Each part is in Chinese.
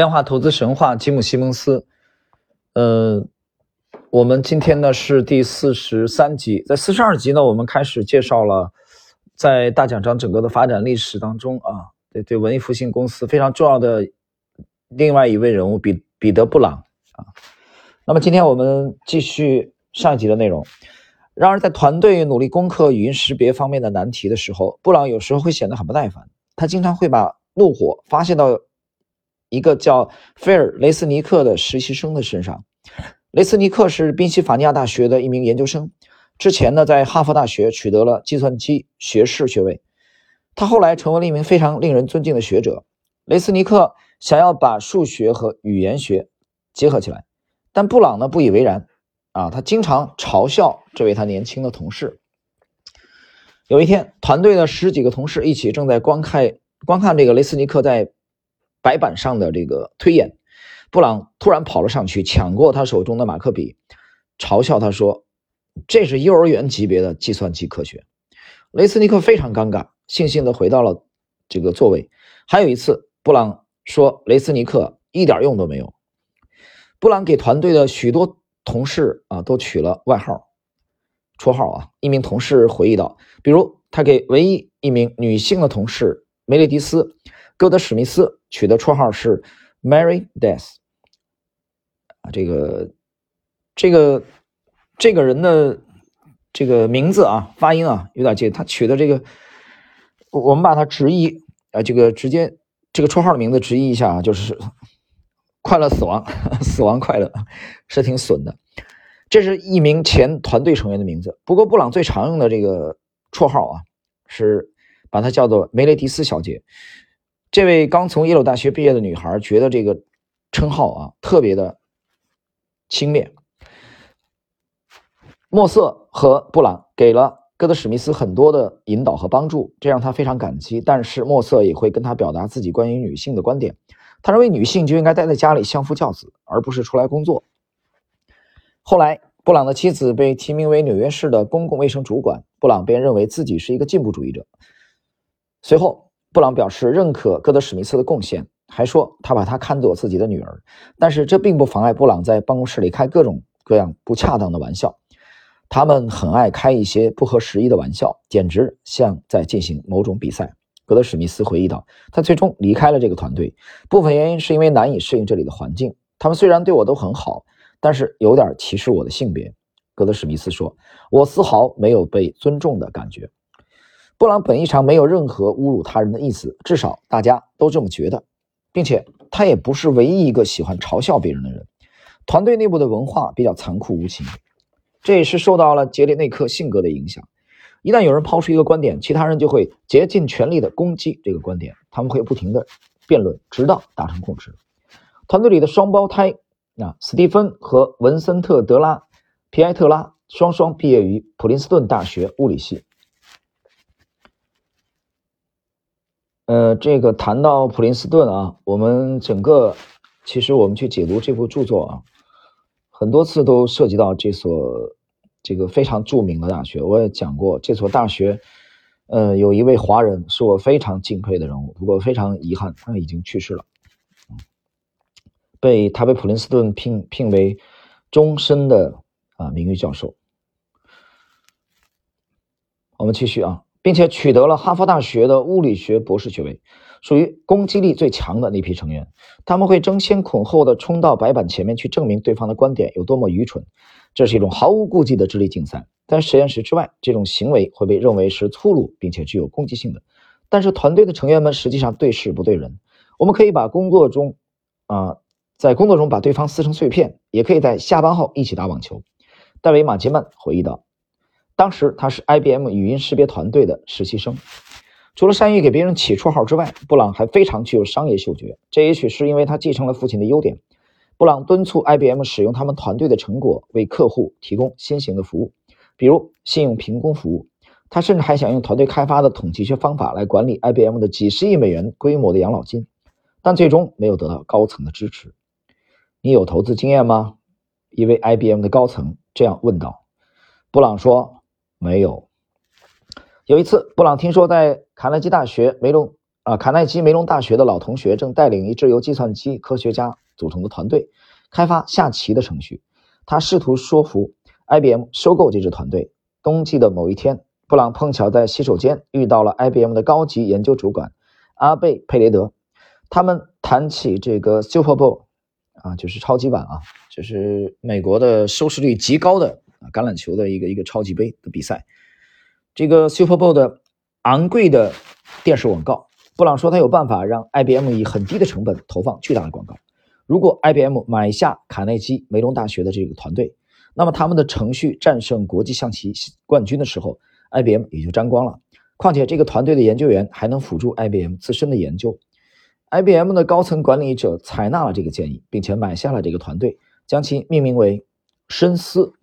量化投资神话，吉姆·西蒙斯。呃，我们今天呢是第四十三集，在四十二集呢，我们开始介绍了在大奖章整个的发展历史当中啊，对对，文艺复兴公司非常重要的另外一位人物彼彼得·布朗啊。那么今天我们继续上一集的内容。然而，在团队努力攻克语音识别方面的难题的时候，布朗有时候会显得很不耐烦，他经常会把怒火发泄到。一个叫菲尔·雷斯尼克的实习生的身上。雷斯尼克是宾夕法尼亚大学的一名研究生，之前呢在哈佛大学取得了计算机学士学位。他后来成为了一名非常令人尊敬的学者。雷斯尼克想要把数学和语言学结合起来，但布朗呢不以为然。啊，他经常嘲笑这位他年轻的同事。有一天，团队的十几个同事一起正在观看观看这个雷斯尼克在。白板上的这个推演，布朗突然跑了上去，抢过他手中的马克笔，嘲笑他说：“这是幼儿园级别的计算机科学。”雷斯尼克非常尴尬，悻悻地回到了这个座位。还有一次，布朗说雷斯尼克一点用都没有。布朗给团队的许多同事啊都取了外号、绰号啊。一名同事回忆道：“比如，他给唯一一名女性的同事梅丽迪斯·戈德史密斯。”取的绰号是 Mary Death 啊，这个这个这个人的这个名字啊，发音啊有点介，他取的这个，我们把它直译啊，这个直接这个绰号的名字直译一下啊，就是快乐死亡，死亡快乐是挺损的。这是一名前团队成员的名字，不过布朗最常用的这个绰号啊，是把它叫做梅雷迪斯小姐。这位刚从耶鲁大学毕业的女孩觉得这个称号啊特别的轻蔑。莫瑟和布朗给了戈德史密斯很多的引导和帮助，这让他非常感激。但是莫瑟也会跟他表达自己关于女性的观点，他认为女性就应该待在家里相夫教子，而不是出来工作。后来，布朗的妻子被提名为纽约市的公共卫生主管，布朗便认为自己是一个进步主义者。随后。布朗表示认可戈德史密斯的贡献，还说他把她看作自己的女儿。但是这并不妨碍布朗在办公室里开各种各样不恰当的玩笑。他们很爱开一些不合时宜的玩笑，简直像在进行某种比赛。戈德史密斯回忆道：“他最终离开了这个团队，部分原因是因为难以适应这里的环境。他们虽然对我都很好，但是有点歧视我的性别。”戈德史密斯说：“我丝毫没有被尊重的感觉。”布朗本意上没有任何侮辱他人的意思，至少大家都这么觉得，并且他也不是唯一一个喜欢嘲笑别人的人。团队内部的文化比较残酷无情，这也是受到了杰里内克性格的影响。一旦有人抛出一个观点，其他人就会竭尽全力的攻击这个观点，他们会不停的辩论，直到达成共识。团队里的双胞胎啊，斯蒂芬和文森特·德拉·皮埃特拉双双毕业于普林斯顿大学物理系。呃，这个谈到普林斯顿啊，我们整个其实我们去解读这部著作啊，很多次都涉及到这所这个非常著名的大学。我也讲过这所大学，呃，有一位华人是我非常敬佩的人物，不过非常遗憾，他已经去世了。被他被普林斯顿聘聘为终身的啊名誉教授。我们继续啊。并且取得了哈佛大学的物理学博士学位，属于攻击力最强的那批成员。他们会争先恐后的冲到白板前面去证明对方的观点有多么愚蠢。这是一种毫无顾忌的智力竞赛。在实验室之外，这种行为会被认为是粗鲁并且具有攻击性的。但是团队的成员们实际上对事不对人。我们可以把工作中，啊，在工作中把对方撕成碎片，也可以在下班后一起打网球。戴维·马杰曼回忆道。当时他是 IBM 语音识别团队的实习生。除了善于给别人起绰号之外，布朗还非常具有商业嗅觉。这也许是因为他继承了父亲的优点。布朗敦促 IBM 使用他们团队的成果为客户提供新型的服务，比如信用评估服务。他甚至还想用团队开发的统计学方法来管理 IBM 的几十亿美元规模的养老金，但最终没有得到高层的支持。你有投资经验吗？一位 IBM 的高层这样问道。布朗说。没有。有一次，布朗听说在卡耐基大学梅隆啊，卡耐基梅隆大学的老同学正带领一支由计算机科学家组成的团队开发下棋的程序。他试图说服 IBM 收购这支团队。冬季的某一天，布朗碰巧在洗手间遇到了 IBM 的高级研究主管阿贝佩雷德。他们谈起这个 Super Bowl 啊，就是超级碗啊，就是美国的收视率极高的啊橄榄球的一个一个超级杯的比赛。这个 Super Bowl 的昂贵的电视广告，布朗说他有办法让 IBM 以很低的成本投放巨大的广告。如果 IBM 买下卡内基梅隆大学的这个团队，那么他们的程序战胜国际象棋冠军的时候，IBM 也就沾光了。况且这个团队的研究员还能辅助 IBM 自身的研究。IBM 的高层管理者采纳了这个建议，并且买下了这个团队，将其命名为深思。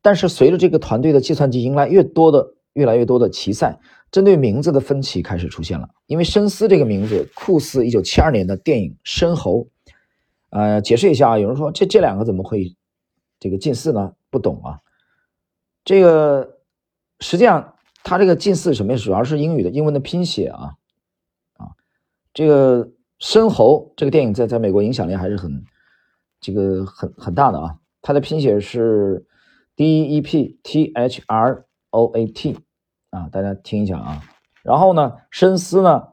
但是随着这个团队的计算机迎来越多的、越来越多的棋赛，针对名字的分歧开始出现了。因为深思这个名字酷似1972年的电影《深喉》。呃，解释一下啊，有人说这这两个怎么会这个近似呢？不懂啊。这个实际上它这个近似什么呀？主要是英语的英文的拼写啊啊。这个《深喉》这个电影在在美国影响力还是很这个很很大的啊。它的拼写是。D E P T H R O A T 啊，大家听一下啊。然后呢，深思呢，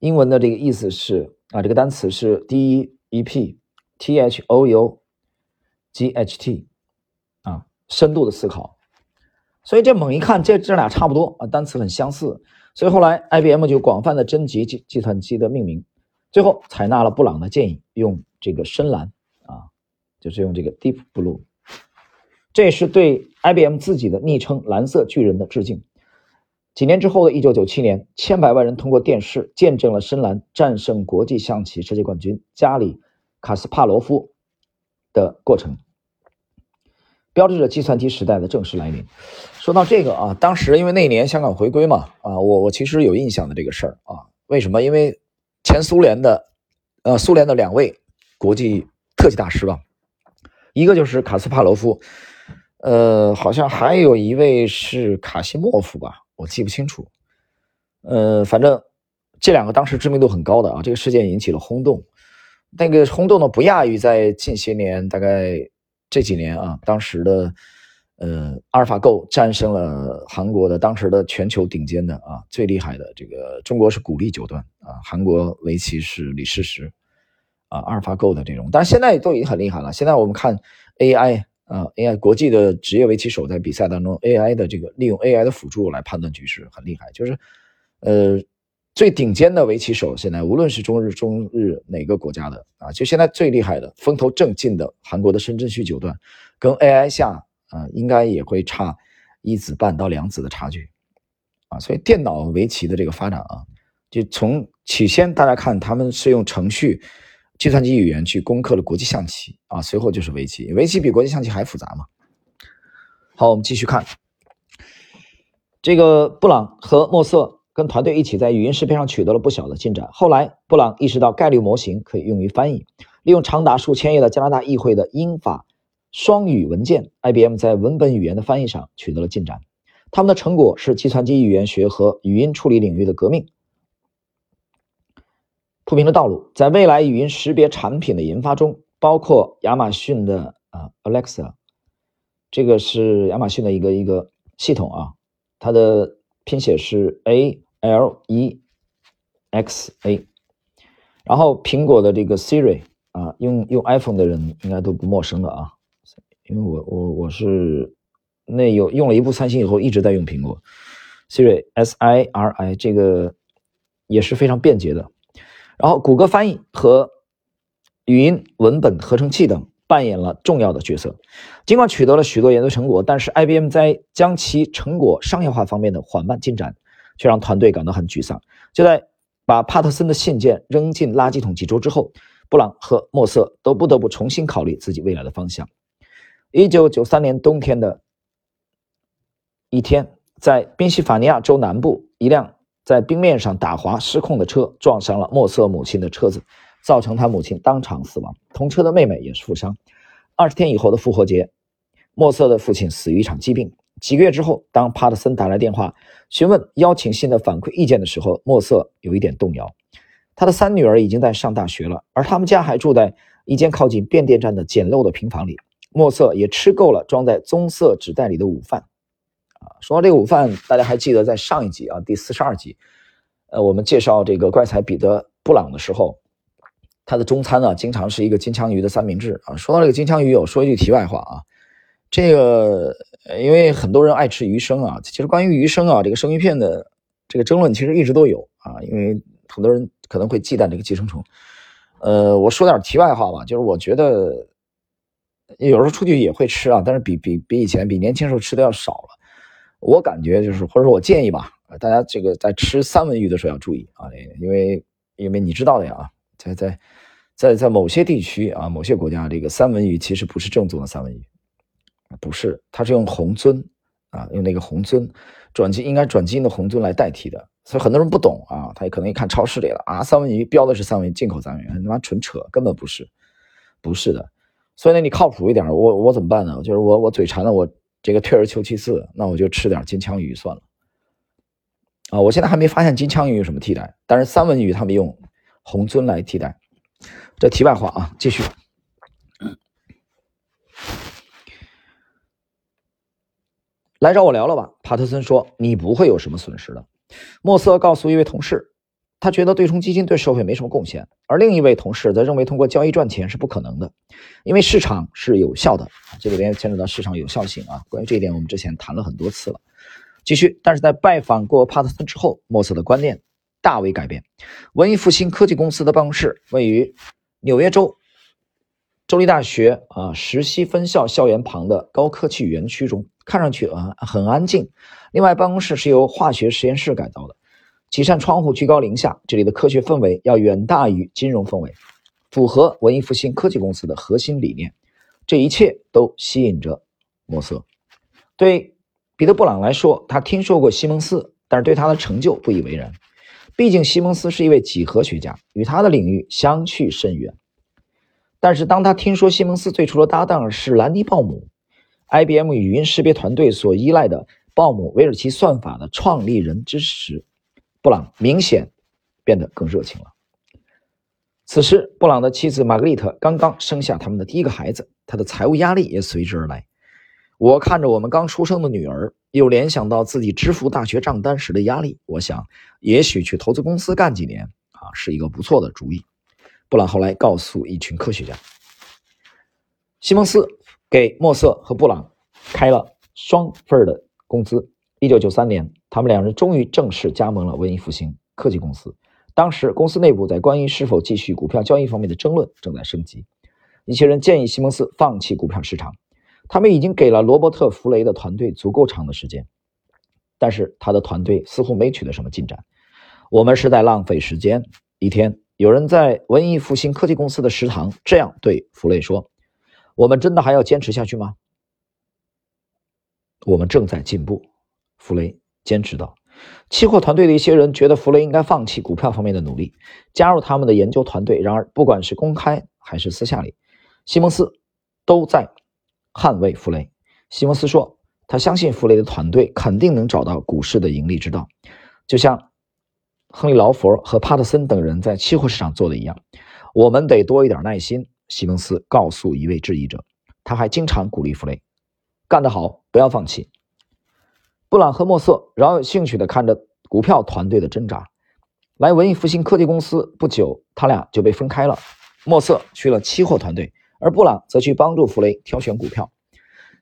英文的这个意思是啊，这个单词是 D E P T H O U G H T 啊，深度的思考。所以这猛一看，这这俩差不多啊，单词很相似。所以后来 I B M 就广泛的征集计计算机的命名，最后采纳了布朗的建议，用这个深蓝啊，就是用这个 Deep Blue。这也是对 IBM 自己的昵称“蓝色巨人”的致敬。几年之后的一九九七年，千百万人通过电视见证了深蓝战胜国际象棋世界冠军加里·卡斯帕罗夫的过程，标志着计算机时代的正式来临。说到这个啊，当时因为那年香港回归嘛，啊，我我其实有印象的这个事儿啊，为什么？因为前苏联的，呃，苏联的两位国际特级大师吧，一个就是卡斯帕罗夫。呃，好像还有一位是卡西莫夫吧，我记不清楚。呃，反正这两个当时知名度很高的啊，这个事件引起了轰动。那个轰动呢，不亚于在近些年，大概这几年啊，当时的呃阿尔法狗战胜了韩国的当时的全球顶尖的啊最厉害的这个中国是古力九段啊，韩国围棋是李世石啊，阿尔法狗的这种，但是现在都已经很厉害了。现在我们看 AI。啊，AI 国际的职业围棋手在比赛当中，AI 的这个利用 AI 的辅助来判断局势很厉害，就是，呃，最顶尖的围棋手现在无论是中日、中日哪个国家的啊，就现在最厉害的风头正劲的韩国的申真谞九段，跟 AI 下啊，应该也会差一子半到两子的差距，啊，所以电脑围棋的这个发展啊，就从起先大家看他们是用程序。计算机语言去攻克了国际象棋啊，随后就是围棋，围棋比国际象棋还复杂嘛。好，我们继续看，这个布朗和莫瑟跟团队一起在语音识别上取得了不小的进展。后来，布朗意识到概率模型可以用于翻译，利用长达数千页的加拿大议会的英法双语文件，IBM 在文本语言的翻译上取得了进展。他们的成果是计算机语言学和语音处理领域的革命。铺平了道路，在未来语音识别产品的研发中，包括亚马逊的啊 Alexa，这个是亚马逊的一个一个系统啊，它的拼写是 A L E X A，然后苹果的这个 Siri 啊，用用 iPhone 的人应该都不陌生的啊，因为我我我是那有用了一部三星以后一直在用苹果 Siri S I R I 这个也是非常便捷的。然后，谷歌翻译和语音文本合成器等扮演了重要的角色。尽管取得了许多研究成果，但是 IBM 在将其成果商业化方面的缓慢进展，却让团队感到很沮丧。就在把帕特森的信件扔进垃圾桶几周之后，布朗和莫瑟都不得不重新考虑自己未来的方向。一九九三年冬天的一天，在宾夕法尼亚州南部，一辆。在冰面上打滑失控的车撞上了莫瑟母亲的车子，造成他母亲当场死亡，同车的妹妹也是负伤。二十天以后的复活节，莫瑟的父亲死于一场疾病。几个月之后，当帕特森打来电话询问邀请信的反馈意见的时候，莫瑟有一点动摇。他的三女儿已经在上大学了，而他们家还住在一间靠近变电站的简陋的平房里。莫瑟也吃够了装在棕色纸袋里的午饭。说到这个午饭，大家还记得在上一集啊，第四十二集，呃，我们介绍这个怪才彼得·布朗的时候，他的中餐呢，经常是一个金枪鱼的三明治啊。说到这个金枪鱼，我说一句题外话啊。这个，因为很多人爱吃鱼生啊，其实关于鱼生啊，这个生鱼片的这个争论其实一直都有啊，因为很多人可能会忌惮这个寄生虫。呃，我说点题外话吧，就是我觉得有时候出去也会吃啊，但是比比比以前比年轻时候吃的要少了。我感觉就是，或者说我建议吧，大家这个在吃三文鱼的时候要注意啊，因为因为你知道的呀，在在在在某些地区啊，某些国家，这个三文鱼其实不是正宗的三文鱼。不是，它是用红尊啊，用那个红尊转基因应该转基因的红尊来代替的，所以很多人不懂啊，他也可能一看超市里了啊，三文鱼标的是三文鱼，进口三文鱼，他妈纯扯，根本不是，不是的。所以呢，你靠谱一点，我我怎么办呢？就是我我嘴馋了，我这个退而求其次，那我就吃点金枪鱼算了。啊，我现在还没发现金枪鱼有什么替代，但是三文鱼他们用红尊来替代。这题外话啊，继续。来找我聊了吧，帕特森说：“你不会有什么损失的。”莫瑟告诉一位同事，他觉得对冲基金对社会没什么贡献，而另一位同事则认为通过交易赚钱是不可能的，因为市场是有效的。这里边牵扯到市场有效性啊，关于这一点我们之前谈了很多次了。继续，但是在拜访过帕特森之后，莫瑟的观念大为改变。文艺复兴科技公司的办公室位于纽约州州立大学啊石溪分校校园旁的高科技园区中。看上去啊很安静。另外，办公室是由化学实验室改造的，几扇窗户居高临下，这里的科学氛围要远大于金融氛围，符合文艺复兴科技公司的核心理念。这一切都吸引着莫瑟。对彼得·布朗来说，他听说过西蒙斯，但是对他的成就不以为然。毕竟西蒙斯是一位几何学家，与他的领域相去甚远。但是当他听说西蒙斯最初的搭档是兰迪·鲍姆，IBM 语音识别团队所依赖的鲍姆韦尔奇算法的创立人之时，布朗明显变得更热情了。此时，布朗的妻子玛格丽特刚刚生下他们的第一个孩子，他的财务压力也随之而来。我看着我们刚出生的女儿，又联想到自己支付大学账单时的压力，我想，也许去投资公司干几年啊，是一个不错的主意。布朗后来告诉一群科学家，西蒙斯。给莫瑟和布朗开了双份的工资。一九九三年，他们两人终于正式加盟了文艺复兴科技公司。当时，公司内部在关于是否继续股票交易方面的争论正在升级。一些人建议西蒙斯放弃股票市场。他们已经给了罗伯特·弗雷的团队足够长的时间，但是他的团队似乎没取得什么进展。我们是在浪费时间。一天，有人在文艺复兴科技公司的食堂这样对弗雷说。我们真的还要坚持下去吗？我们正在进步，弗雷坚持道。期货团队的一些人觉得弗雷应该放弃股票方面的努力，加入他们的研究团队。然而，不管是公开还是私下里，西蒙斯都在捍卫弗雷。西蒙斯说，他相信弗雷的团队肯定能找到股市的盈利之道，就像亨利·劳佛和帕特森等人在期货市场做的一样。我们得多一点耐心。西蒙斯告诉一位质疑者，他还经常鼓励弗雷：“干得好，不要放弃。”布朗和莫瑟饶有兴趣地看着股票团队的挣扎。来文艺复兴科技公司不久，他俩就被分开了。莫瑟去了期货团队，而布朗则去帮助弗雷挑选股票。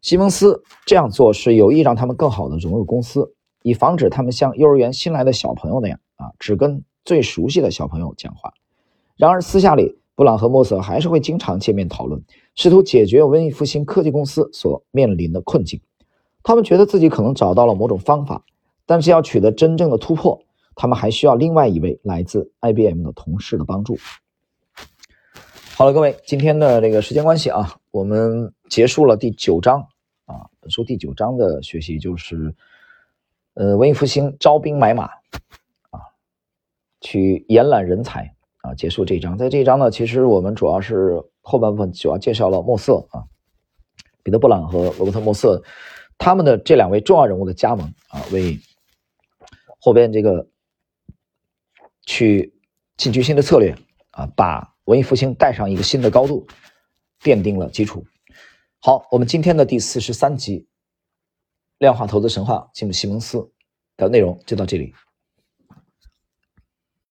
西蒙斯这样做是有意让他们更好地融入公司，以防止他们像幼儿园新来的小朋友那样啊，只跟最熟悉的小朋友讲话。然而私下里。布朗和莫瑟还是会经常见面讨论，试图解决文艺复兴科技公司所面临的困境。他们觉得自己可能找到了某种方法，但是要取得真正的突破，他们还需要另外一位来自 IBM 的同事的帮助。好了，各位，今天的这个时间关系啊，我们结束了第九章啊。本书第九章的学习就是，呃，文艺复兴招兵买马啊，去延揽人才。啊，结束这一章，在这一章呢，其实我们主要是后半部分主要介绍了莫瑟啊，彼得·布朗和罗伯特·莫瑟他们的这两位重要人物的加盟啊，为后边这个去进军新的策略啊，把文艺复兴带上一个新的高度，奠定了基础。好，我们今天的第四十三集《量化投资神话》吉姆·西蒙斯的内容就到这里。